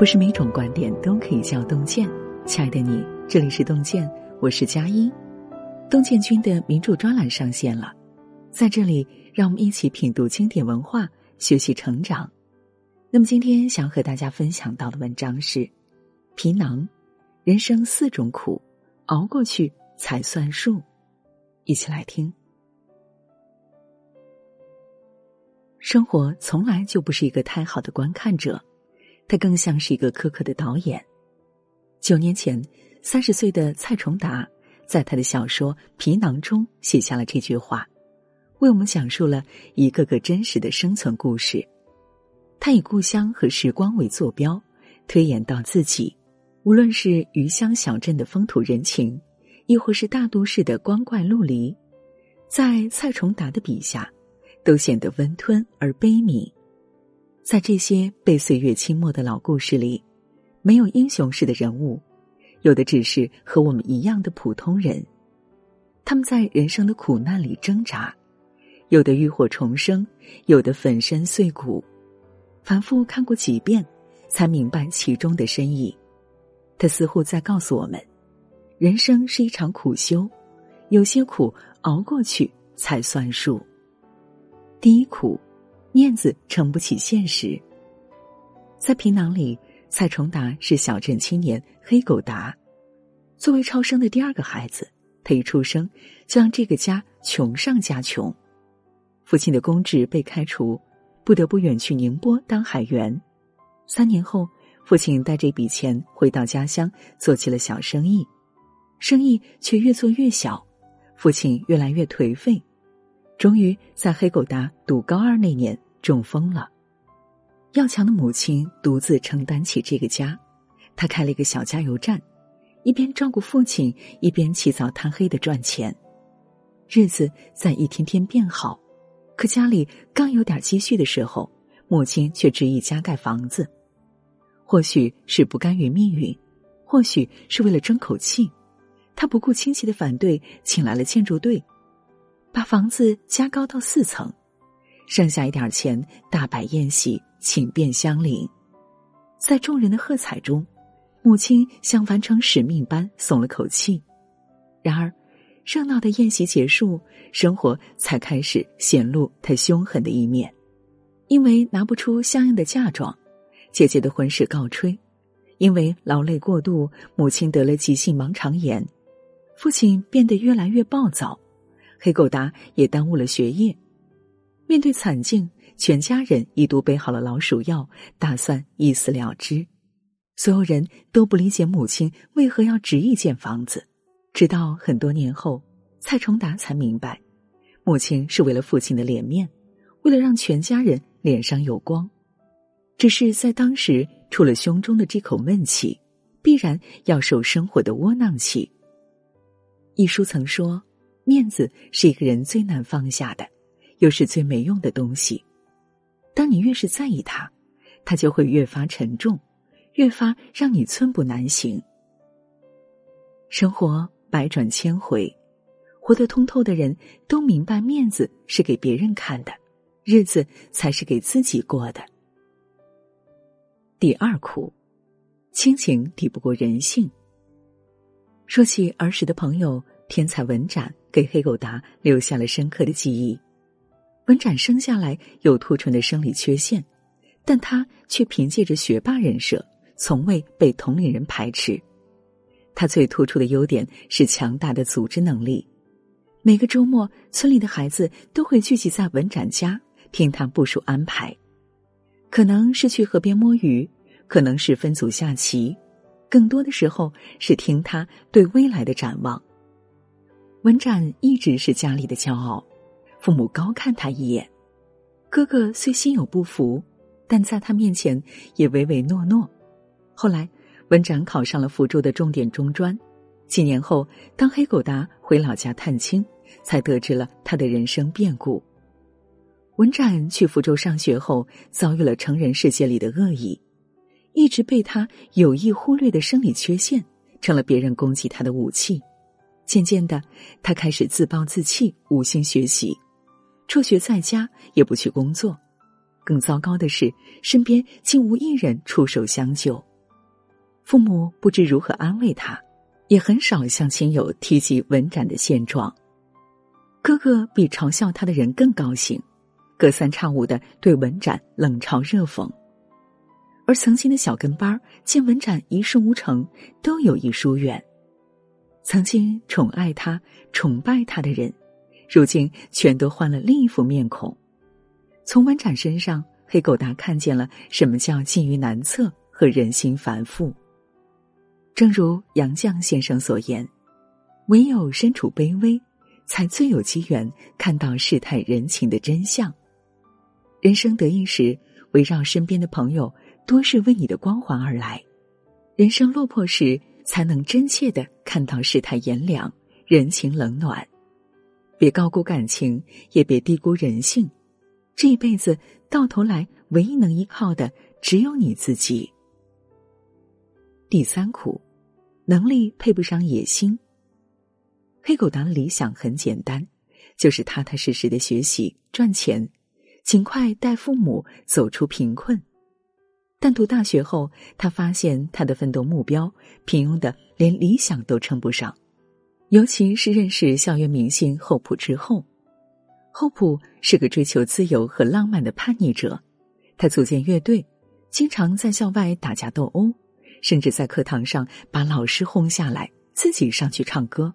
不是每种观点都可以叫洞见。亲爱的你，这里是洞见，我是佳音。洞见君的名著专栏上线了，在这里，让我们一起品读经典文化，学习成长。那么今天想和大家分享到的文章是《皮囊》，人生四种苦，熬过去才算数。一起来听。生活从来就不是一个太好的观看者。他更像是一个苛刻的导演。九年前，三十岁的蔡崇达在他的小说《皮囊》中写下了这句话，为我们讲述了一个个真实的生存故事。他以故乡和时光为坐标，推演到自己，无论是余乡小镇的风土人情，亦或是大都市的光怪陆离，在蔡崇达的笔下，都显得温吞而悲悯。在这些被岁月侵没的老故事里，没有英雄式的人物，有的只是和我们一样的普通人。他们在人生的苦难里挣扎，有的浴火重生，有的粉身碎骨。反复看过几遍，才明白其中的深意。他似乎在告诉我们：人生是一场苦修，有些苦熬过去才算数。第一苦。面子撑不起现实。在皮囊里，蔡崇达是小镇青年黑狗达。作为超生的第二个孩子，他一出生就让这个家穷上加穷。父亲的公职被开除，不得不远去宁波当海员。三年后，父亲带这笔钱回到家乡，做起了小生意，生意却越做越小，父亲越来越颓废。终于在黑狗达读高二那年中风了，要强的母亲独自承担起这个家，她开了一个小加油站，一边照顾父亲，一边起早贪黑的赚钱，日子在一天天变好。可家里刚有点积蓄的时候，母亲却执意加盖房子，或许是不甘于命运，或许是为了争口气，他不顾亲戚的反对，请来了建筑队。把房子加高到四层，剩下一点钱大摆宴席，请遍乡邻。在众人的喝彩中，母亲像完成使命般松了口气。然而，热闹的宴席结束，生活才开始显露他凶狠的一面。因为拿不出相应的嫁妆，姐姐的婚事告吹；因为劳累过度，母亲得了急性盲肠炎；父亲变得越来越暴躁。黑狗达也耽误了学业，面对惨境，全家人一度备好了老鼠药，打算一死了之。所有人都不理解母亲为何要执意建房子，直到很多年后，蔡崇达才明白，母亲是为了父亲的脸面，为了让全家人脸上有光。只是在当时，出了胸中的这口闷气，必然要受生活的窝囊气。一书曾说。面子是一个人最难放下的，又是最没用的东西。当你越是在意它，它就会越发沉重，越发让你寸步难行。生活百转千回，活得通透的人都明白，面子是给别人看的，日子才是给自己过的。第二苦，亲情抵不过人性。说起儿时的朋友。天才文展给黑狗达留下了深刻的记忆。文展生下来有突出的生理缺陷，但他却凭借着学霸人设，从未被同龄人排斥。他最突出的优点是强大的组织能力。每个周末，村里的孩子都会聚集在文展家听他部署安排，可能是去河边摸鱼，可能是分组下棋，更多的时候是听他对未来的展望。文展一直是家里的骄傲，父母高看他一眼。哥哥虽心有不服，但在他面前也唯唯诺诺。后来，文展考上了福州的重点中专。几年后，当黑狗达回老家探亲，才得知了他的人生变故。文展去福州上学后，遭遇了成人世界里的恶意，一直被他有意忽略的生理缺陷，成了别人攻击他的武器。渐渐的，他开始自暴自弃，无心学习，辍学在家，也不去工作。更糟糕的是，身边竟无一人出手相救。父母不知如何安慰他，也很少向亲友提及文展的现状。哥哥比嘲笑他的人更高兴，隔三差五的对文展冷嘲热讽。而曾经的小跟班儿见文展一事无成，都有意疏远。曾经宠爱他、崇拜他的人，如今全都换了另一副面孔。从文展身上，黑狗达看见了什么叫境遇难测和人心繁复。正如杨绛先生所言：“唯有身处卑微，才最有机缘看到世态人情的真相。人生得意时，围绕身边的朋友。”多是为你的光环而来，人生落魄时，才能真切的看到世态炎凉、人情冷暖。别高估感情，也别低估人性。这一辈子到头来，唯一能依靠的只有你自己。第三苦，能力配不上野心。黑狗达的理想很简单，就是踏踏实实的学习赚钱，尽快带父母走出贫困。但读大学后，他发现他的奋斗目标平庸的连理想都称不上。尤其是认识校园明星厚朴之后，厚朴是个追求自由和浪漫的叛逆者。他组建乐队，经常在校外打架斗殴，甚至在课堂上把老师轰下来，自己上去唱歌。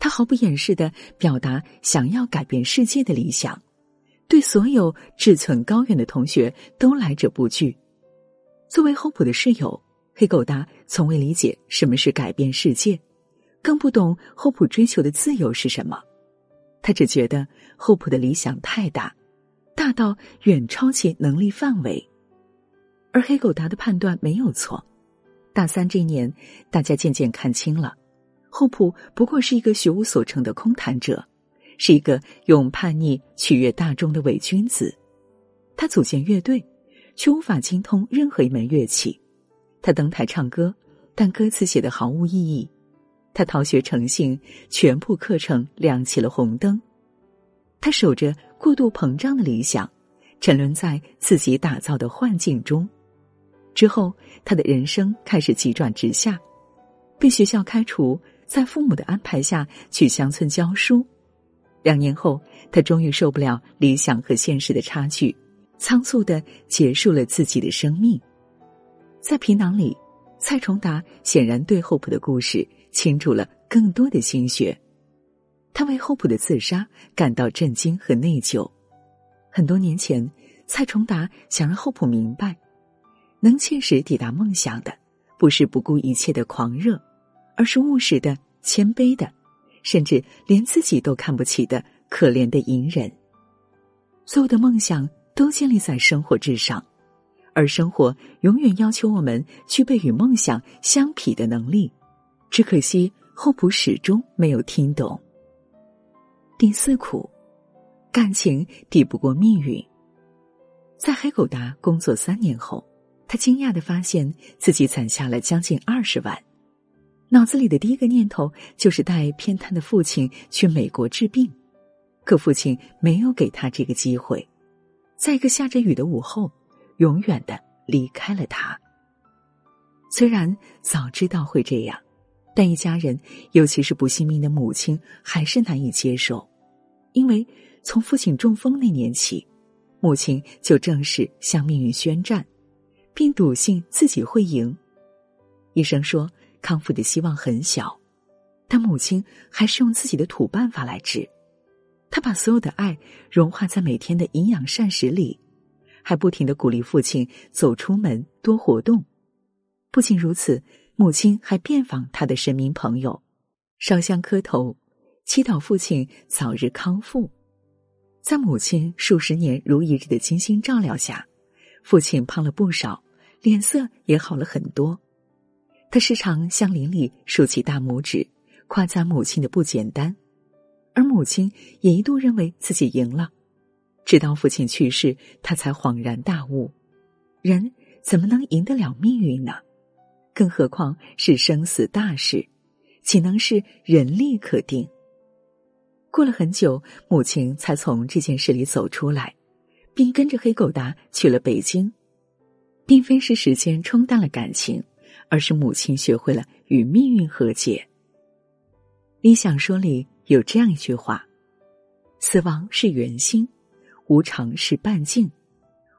他毫不掩饰的表达想要改变世界的理想，对所有志存高远的同学都来者不拒。作为厚朴的室友，黑狗达从未理解什么是改变世界，更不懂厚朴追求的自由是什么。他只觉得厚朴的理想太大，大到远超其能力范围。而黑狗达的判断没有错。大三这一年，大家渐渐看清了，厚朴不过是一个学无所成的空谈者，是一个用叛逆取悦大众的伪君子。他组建乐队。却无法精通任何一门乐器，他登台唱歌，但歌词写的毫无意义。他逃学成性，全部课程亮起了红灯。他守着过度膨胀的理想，沉沦在自己打造的幻境中。之后，他的人生开始急转直下，被学校开除，在父母的安排下去乡村教书。两年后，他终于受不了理想和现实的差距。仓促的结束了自己的生命，在皮囊里，蔡崇达显然对厚朴的故事倾注了更多的心血。他为厚朴的自杀感到震惊和内疚。很多年前，蔡崇达想让厚朴明白，能切实抵达梦想的，不是不顾一切的狂热，而是务实的、谦卑的，甚至连自己都看不起的可怜的隐忍。所有的梦想。都建立在生活之上，而生活永远要求我们具备与梦想相匹的能力。只可惜厚朴始终没有听懂。第四苦，感情抵不过命运。在黑狗达工作三年后，他惊讶的发现自己攒下了将近二十万，脑子里的第一个念头就是带偏瘫的父亲去美国治病，可父亲没有给他这个机会。在一个下着雨的午后，永远的离开了他。虽然早知道会这样，但一家人，尤其是不信命的母亲，还是难以接受。因为从父亲中风那年起，母亲就正式向命运宣战，并笃信自己会赢。医生说康复的希望很小，但母亲还是用自己的土办法来治。他把所有的爱融化在每天的营养膳食里，还不停的鼓励父亲走出门多活动。不仅如此，母亲还遍访他的神明朋友，烧香磕头，祈祷父亲早日康复。在母亲数十年如一日的精心照料下，父亲胖了不少，脸色也好了很多。他时常向邻里竖起大拇指，夸赞母亲的不简单。而母亲也一度认为自己赢了，直到父亲去世，他才恍然大悟：人怎么能赢得了命运呢？更何况是生死大事，岂能是人力可定？过了很久，母亲才从这件事里走出来，并跟着黑狗达去了北京，并非是时间冲淡了感情，而是母亲学会了与命运和解。理想说里有这样一句话：“死亡是圆心，无常是半径。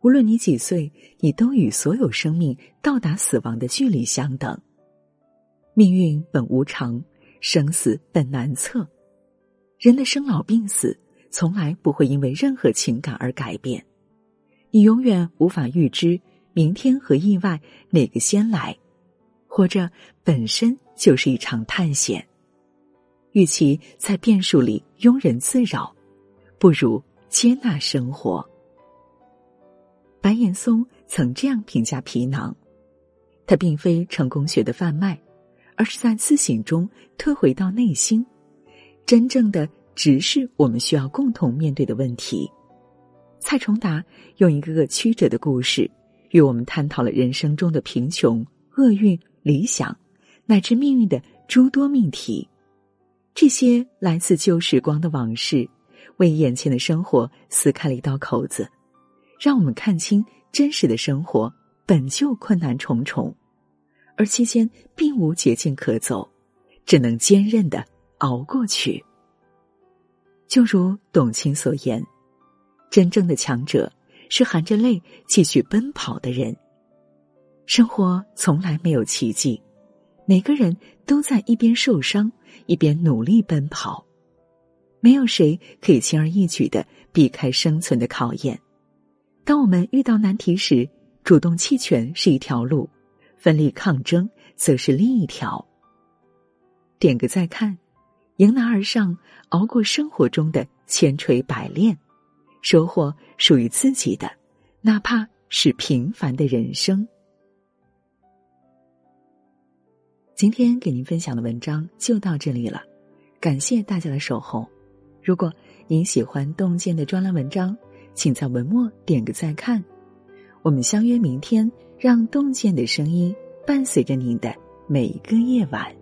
无论你几岁，你都与所有生命到达死亡的距离相等。命运本无常，生死本难测。人的生老病死从来不会因为任何情感而改变。你永远无法预知明天和意外哪个先来。活着本身就是一场探险。”与其在变数里庸人自扰，不如接纳生活。白岩松曾这样评价皮囊：它并非成功学的贩卖，而是在自省中退回到内心，真正的直视我们需要共同面对的问题。蔡崇达用一个个曲折的故事，与我们探讨了人生中的贫穷、厄运、理想，乃至命运的诸多命题。这些来自旧时光的往事，为眼前的生活撕开了一道口子，让我们看清真实的生活本就困难重重，而期间并无捷径可走，只能坚韧的熬过去。就如董卿所言：“真正的强者是含着泪继续奔跑的人。”生活从来没有奇迹。每个人都在一边受伤，一边努力奔跑，没有谁可以轻而易举的避开生存的考验。当我们遇到难题时，主动弃权是一条路，奋力抗争则是另一条。点个再看，迎难而上，熬过生活中的千锤百炼，收获属于自己的，哪怕是平凡的人生。今天给您分享的文章就到这里了，感谢大家的守候。如果您喜欢洞见的专栏文章，请在文末点个再看。我们相约明天，让洞见的声音伴随着您的每一个夜晚。